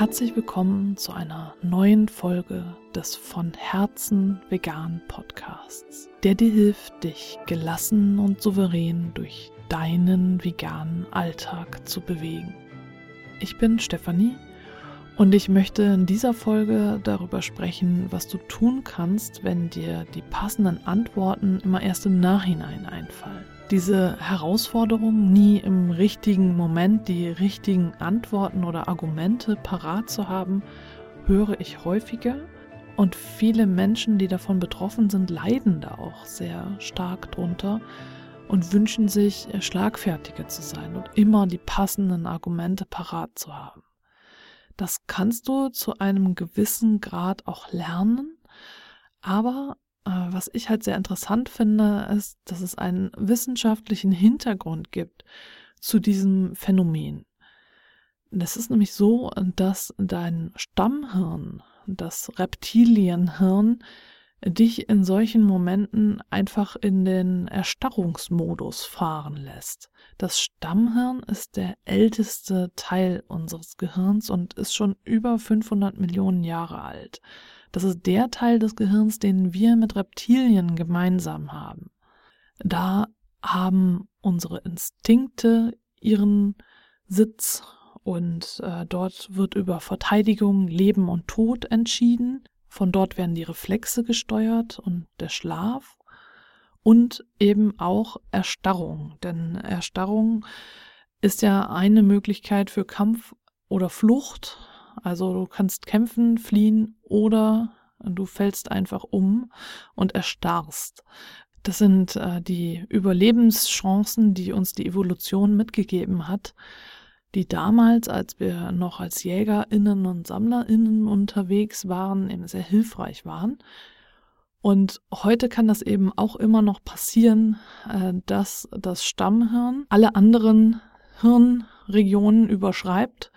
Herzlich willkommen zu einer neuen Folge des von Herzen vegan Podcasts, der dir hilft, dich gelassen und souverän durch deinen veganen Alltag zu bewegen. Ich bin Stefanie und ich möchte in dieser Folge darüber sprechen, was du tun kannst, wenn dir die passenden Antworten immer erst im Nachhinein einfallen. Diese Herausforderung, nie im richtigen Moment die richtigen Antworten oder Argumente parat zu haben, höre ich häufiger. Und viele Menschen, die davon betroffen sind, leiden da auch sehr stark drunter und wünschen sich, schlagfertiger zu sein und immer die passenden Argumente parat zu haben. Das kannst du zu einem gewissen Grad auch lernen, aber äh, was ich halt sehr interessant finde, ist, dass es einen wissenschaftlichen Hintergrund gibt zu diesem Phänomen. Das ist nämlich so, dass dein Stammhirn, das Reptilienhirn, dich in solchen Momenten einfach in den Erstarrungsmodus fahren lässt. Das Stammhirn ist der älteste Teil unseres Gehirns und ist schon über 500 Millionen Jahre alt. Das ist der Teil des Gehirns, den wir mit Reptilien gemeinsam haben. Da haben unsere Instinkte ihren Sitz und äh, dort wird über Verteidigung, Leben und Tod entschieden. Von dort werden die Reflexe gesteuert und der Schlaf und eben auch Erstarrung. Denn Erstarrung ist ja eine Möglichkeit für Kampf oder Flucht. Also du kannst kämpfen, fliehen oder du fällst einfach um und erstarrst. Das sind äh, die Überlebenschancen, die uns die Evolution mitgegeben hat die damals, als wir noch als Jägerinnen und Sammlerinnen unterwegs waren, eben sehr hilfreich waren. Und heute kann das eben auch immer noch passieren, äh, dass das Stammhirn alle anderen Hirnregionen überschreibt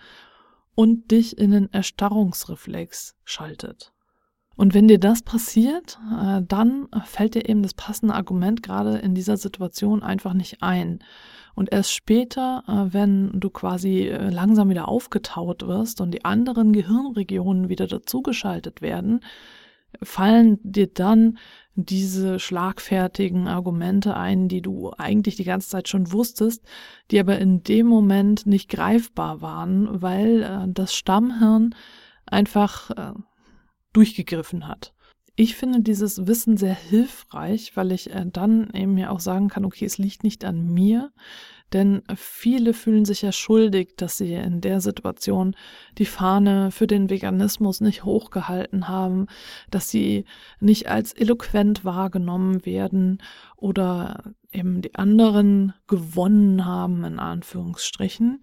und dich in den Erstarrungsreflex schaltet. Und wenn dir das passiert, äh, dann fällt dir eben das passende Argument gerade in dieser Situation einfach nicht ein. Und erst später, äh, wenn du quasi äh, langsam wieder aufgetaut wirst und die anderen Gehirnregionen wieder dazugeschaltet werden, fallen dir dann diese schlagfertigen Argumente ein, die du eigentlich die ganze Zeit schon wusstest, die aber in dem Moment nicht greifbar waren, weil äh, das Stammhirn einfach durchgegriffen hat ich finde dieses Wissen sehr hilfreich, weil ich äh, dann eben mir auch sagen kann, okay, es liegt nicht an mir, denn viele fühlen sich ja schuldig, dass sie in der Situation die Fahne für den Veganismus nicht hochgehalten haben, dass sie nicht als eloquent wahrgenommen werden oder eben die anderen gewonnen haben, in Anführungsstrichen.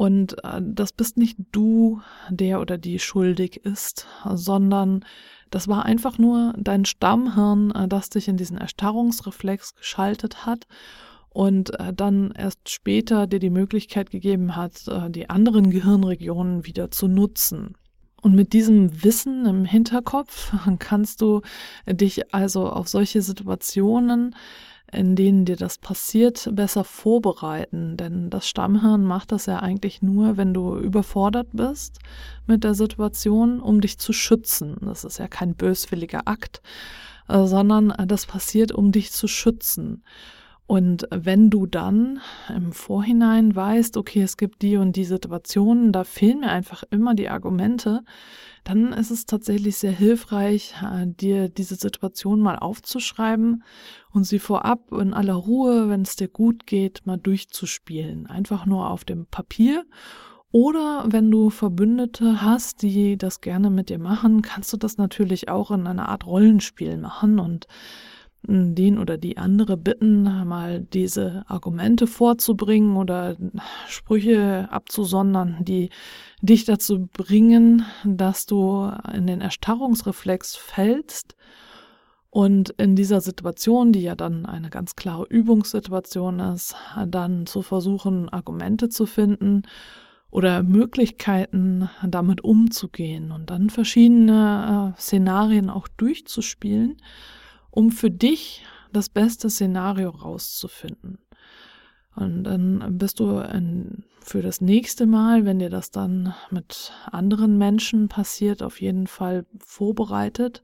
Und äh, das bist nicht du, der oder die schuldig ist, sondern das war einfach nur dein Stammhirn, äh, das dich in diesen Erstarrungsreflex geschaltet hat und äh, dann erst später dir die Möglichkeit gegeben hat, die anderen Gehirnregionen wieder zu nutzen. Und mit diesem Wissen im Hinterkopf kannst du dich also auf solche Situationen in denen dir das passiert, besser vorbereiten. Denn das Stammhirn macht das ja eigentlich nur, wenn du überfordert bist mit der Situation, um dich zu schützen. Das ist ja kein böswilliger Akt, äh, sondern das passiert, um dich zu schützen. Und wenn du dann im Vorhinein weißt, okay, es gibt die und die Situationen, da fehlen mir einfach immer die Argumente, dann ist es tatsächlich sehr hilfreich, äh, dir diese Situation mal aufzuschreiben und sie vorab in aller Ruhe, wenn es dir gut geht, mal durchzuspielen. Einfach nur auf dem Papier. Oder wenn du Verbündete hast, die das gerne mit dir machen, kannst du das natürlich auch in einer Art Rollenspiel machen und den oder die andere bitten, mal diese Argumente vorzubringen oder Sprüche abzusondern, die dich dazu bringen, dass du in den Erstarrungsreflex fällst. Und in dieser Situation, die ja dann eine ganz klare Übungssituation ist, dann zu versuchen, Argumente zu finden oder Möglichkeiten damit umzugehen und dann verschiedene äh, Szenarien auch durchzuspielen um für dich das beste Szenario rauszufinden. Und dann bist du in, für das nächste Mal, wenn dir das dann mit anderen Menschen passiert, auf jeden Fall vorbereitet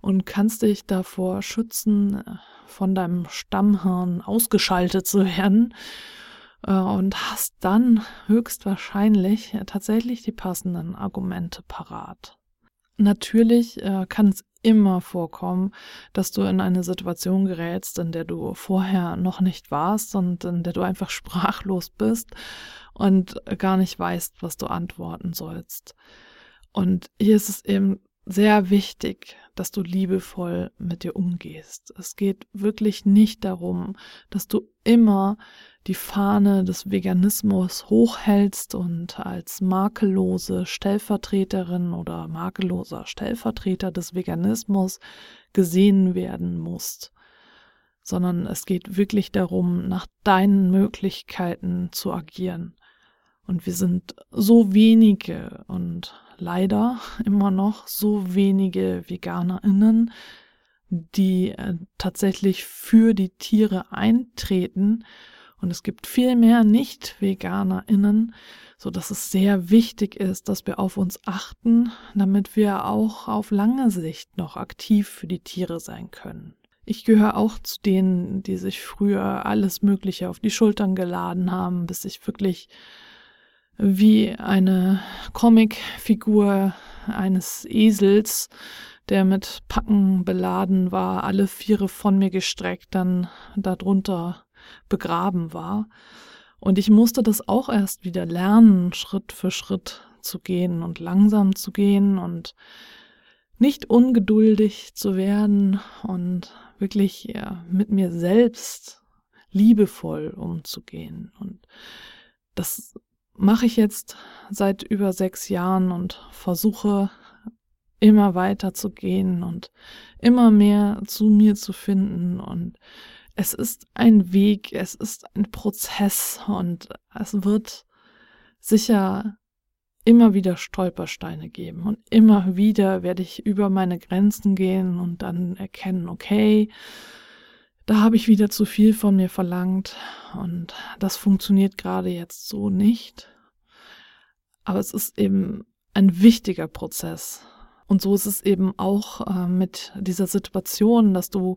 und kannst dich davor schützen, von deinem Stammhirn ausgeschaltet zu werden äh, und hast dann höchstwahrscheinlich tatsächlich die passenden Argumente parat. Natürlich äh, kann es immer vorkommen, dass du in eine Situation gerätst, in der du vorher noch nicht warst und in der du einfach sprachlos bist und gar nicht weißt, was du antworten sollst. Und hier ist es eben sehr wichtig, dass du liebevoll mit dir umgehst. Es geht wirklich nicht darum, dass du immer die Fahne des Veganismus hochhältst und als makellose Stellvertreterin oder makelloser Stellvertreter des Veganismus gesehen werden musst, sondern es geht wirklich darum, nach deinen Möglichkeiten zu agieren. Und wir sind so wenige und leider immer noch so wenige Veganerinnen, die äh, tatsächlich für die Tiere eintreten. Und es gibt viel mehr Nicht-VeganerInnen, so dass es sehr wichtig ist, dass wir auf uns achten, damit wir auch auf lange Sicht noch aktiv für die Tiere sein können. Ich gehöre auch zu denen, die sich früher alles Mögliche auf die Schultern geladen haben, bis ich wirklich wie eine Comicfigur eines Esels, der mit Packen beladen war, alle Viere von mir gestreckt, dann darunter begraben war. Und ich musste das auch erst wieder lernen, Schritt für Schritt zu gehen und langsam zu gehen und nicht ungeduldig zu werden und wirklich ja, mit mir selbst liebevoll umzugehen. Und das mache ich jetzt seit über sechs Jahren und versuche immer weiter zu gehen und immer mehr zu mir zu finden. Und es ist ein Weg, es ist ein Prozess und es wird sicher immer wieder Stolpersteine geben und immer wieder werde ich über meine Grenzen gehen und dann erkennen, okay, da habe ich wieder zu viel von mir verlangt und das funktioniert gerade jetzt so nicht. Aber es ist eben ein wichtiger Prozess. Und so ist es eben auch äh, mit dieser Situation, dass du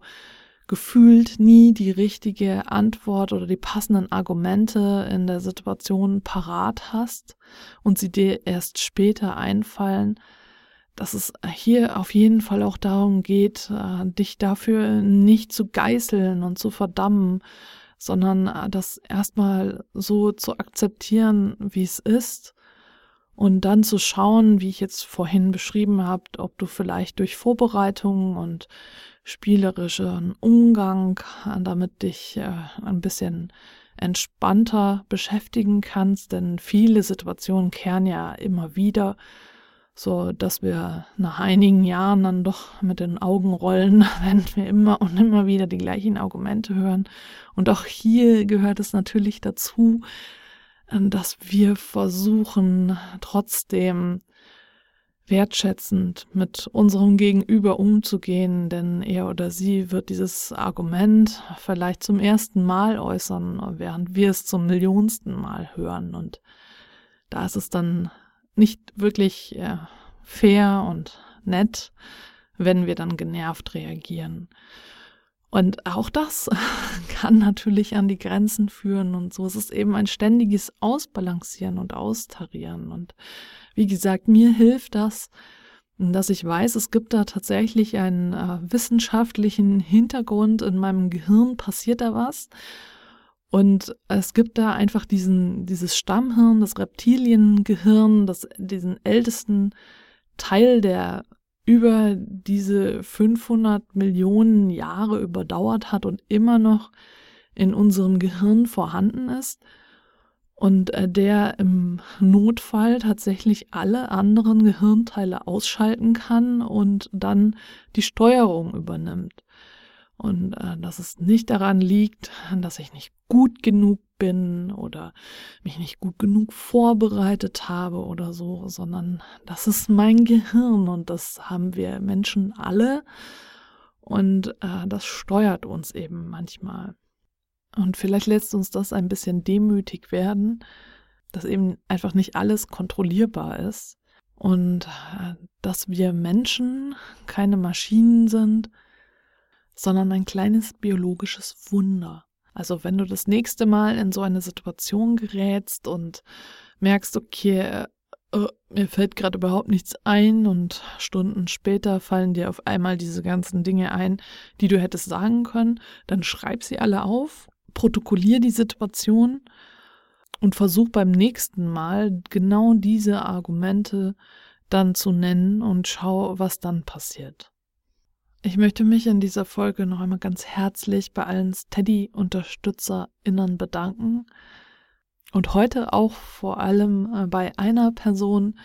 gefühlt nie die richtige Antwort oder die passenden Argumente in der Situation parat hast und sie dir erst später einfallen, dass es hier auf jeden Fall auch darum geht, äh, dich dafür nicht zu geißeln und zu verdammen, sondern äh, das erstmal so zu akzeptieren, wie es ist und dann zu schauen, wie ich jetzt vorhin beschrieben habe, ob du vielleicht durch Vorbereitungen und spielerischen Umgang äh, damit dich ein bisschen entspannter beschäftigen kannst, denn viele Situationen kehren ja immer wieder so dass wir nach einigen Jahren dann doch mit den Augen rollen, wenn wir immer und immer wieder die gleichen Argumente hören. Und auch hier gehört es natürlich dazu, ähm, dass wir versuchen, trotzdem wertschätzend mit unserem Gegenüber umzugehen, denn er oder sie wird dieses Argument vielleicht zum ersten Mal äußern, während wir es zum millionsten Mal hören. Und da ist es dann nicht wirklich äh, fair und nett, wenn wir dann genervt reagieren. Und auch das kann natürlich an die Grenzen führen und so. Es ist eben ein ständiges Ausbalancieren und Austarieren. Und wie gesagt, mir hilft das, dass ich weiß, es gibt da tatsächlich einen äh, wissenschaftlichen Hintergrund. In meinem Gehirn passiert da was. Und es gibt da einfach diesen, dieses Stammhirn, das Reptiliengehirn, das, diesen ältesten Teil, der über diese 500 Millionen Jahre überdauert hat und immer noch in unserem Gehirn vorhanden ist und äh, der im Notfall tatsächlich alle anderen Gehirnteile ausschalten kann und dann die Steuerung übernimmt. Und äh, dass es nicht daran liegt, dass ich nicht gut genug bin oder mich nicht gut genug vorbereitet habe oder so, sondern das ist mein Gehirn und das haben wir Menschen alle und äh, das steuert uns eben manchmal. Und vielleicht lässt uns das ein bisschen demütig werden, dass eben einfach nicht alles kontrollierbar ist und äh, dass wir Menschen keine Maschinen sind, sondern ein kleines biologisches Wunder. Also wenn du das nächste Mal in so eine Situation gerätst und merkst, okay, äh, mir fällt gerade überhaupt nichts ein und Stunden später fallen dir auf einmal diese ganzen Dinge ein, die du hättest sagen können, dann schreib sie alle auf, protokollier die Situation und versuch beim nächsten Mal genau diese Argumente dann zu nennen und schau, was dann passiert. Ich möchte mich in dieser Folge noch einmal ganz herzlich bei allen Steady-UnterstützerInnen bedanken und heute auch vor allem äh, bei einer Person,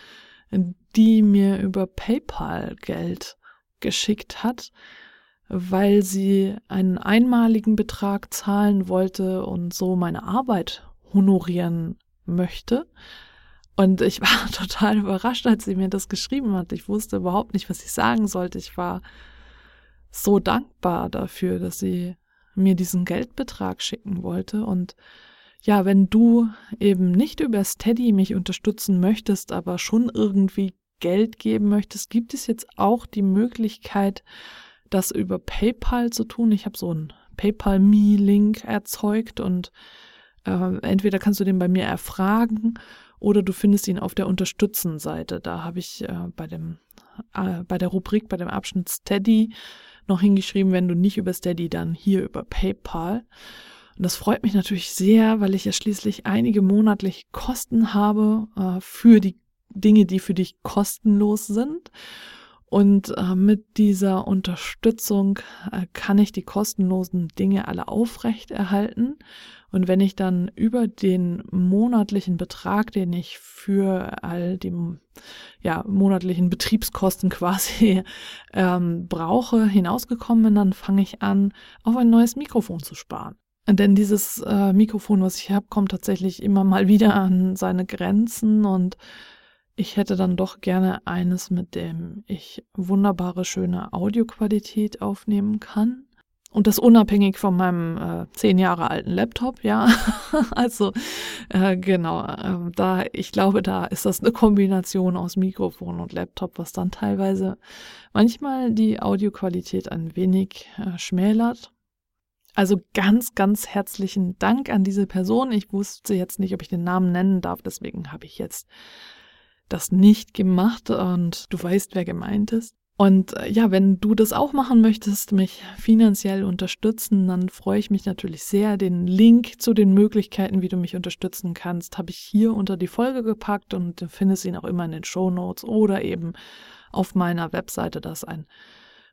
die mir über PayPal Geld geschickt hat, weil sie einen einmaligen Betrag zahlen wollte und so meine Arbeit honorieren möchte. Und ich war total überrascht, als sie mir das geschrieben hat. Ich wusste überhaupt nicht, was ich sagen sollte. Ich war so dankbar dafür, dass sie mir diesen Geldbetrag schicken wollte. Und ja, wenn du eben nicht über Steady mich unterstützen möchtest, aber schon irgendwie Geld geben möchtest, gibt es jetzt auch die Möglichkeit, das über PayPal zu tun. Ich habe so einen PayPal-Me-Link erzeugt und äh, entweder kannst du den bei mir erfragen oder du findest ihn auf der Unterstützen-Seite. Da habe ich äh, bei dem äh, bei der Rubrik, bei dem Abschnitt Steady noch hingeschrieben, wenn du nicht über Steady, dann hier über PayPal. Und das freut mich natürlich sehr, weil ich ja schließlich einige monatliche Kosten habe äh, für die Dinge, die für dich kostenlos sind. Und äh, mit dieser Unterstützung äh, kann ich die kostenlosen Dinge alle aufrechterhalten. Und wenn ich dann über den monatlichen Betrag, den ich für all die ja, monatlichen Betriebskosten quasi ähm, brauche, hinausgekommen bin, dann fange ich an, auf ein neues Mikrofon zu sparen. Denn dieses äh, Mikrofon, was ich habe, kommt tatsächlich immer mal wieder an seine Grenzen und ich hätte dann doch gerne eines, mit dem ich wunderbare, schöne Audioqualität aufnehmen kann. Und das unabhängig von meinem äh, zehn Jahre alten Laptop, ja. also äh, genau, äh, da ich glaube, da ist das eine Kombination aus Mikrofon und Laptop, was dann teilweise manchmal die Audioqualität ein wenig äh, schmälert. Also ganz, ganz herzlichen Dank an diese Person. Ich wusste jetzt nicht, ob ich den Namen nennen darf, deswegen habe ich jetzt das nicht gemacht und du weißt, wer gemeint ist. Und äh, ja, wenn du das auch machen möchtest, mich finanziell unterstützen, dann freue ich mich natürlich sehr. Den Link zu den Möglichkeiten, wie du mich unterstützen kannst, habe ich hier unter die Folge gepackt und du findest ihn auch immer in den Show Notes oder eben auf meiner Webseite. Da ist ein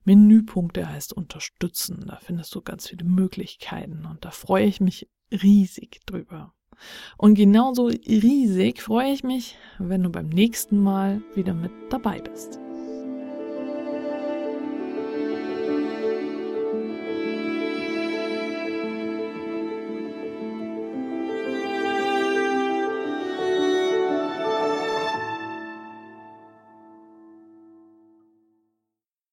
Menüpunkt, der heißt Unterstützen. Da findest du ganz viele Möglichkeiten und da freue ich mich riesig drüber. Und genauso riesig freue ich mich, wenn du beim nächsten Mal wieder mit dabei bist.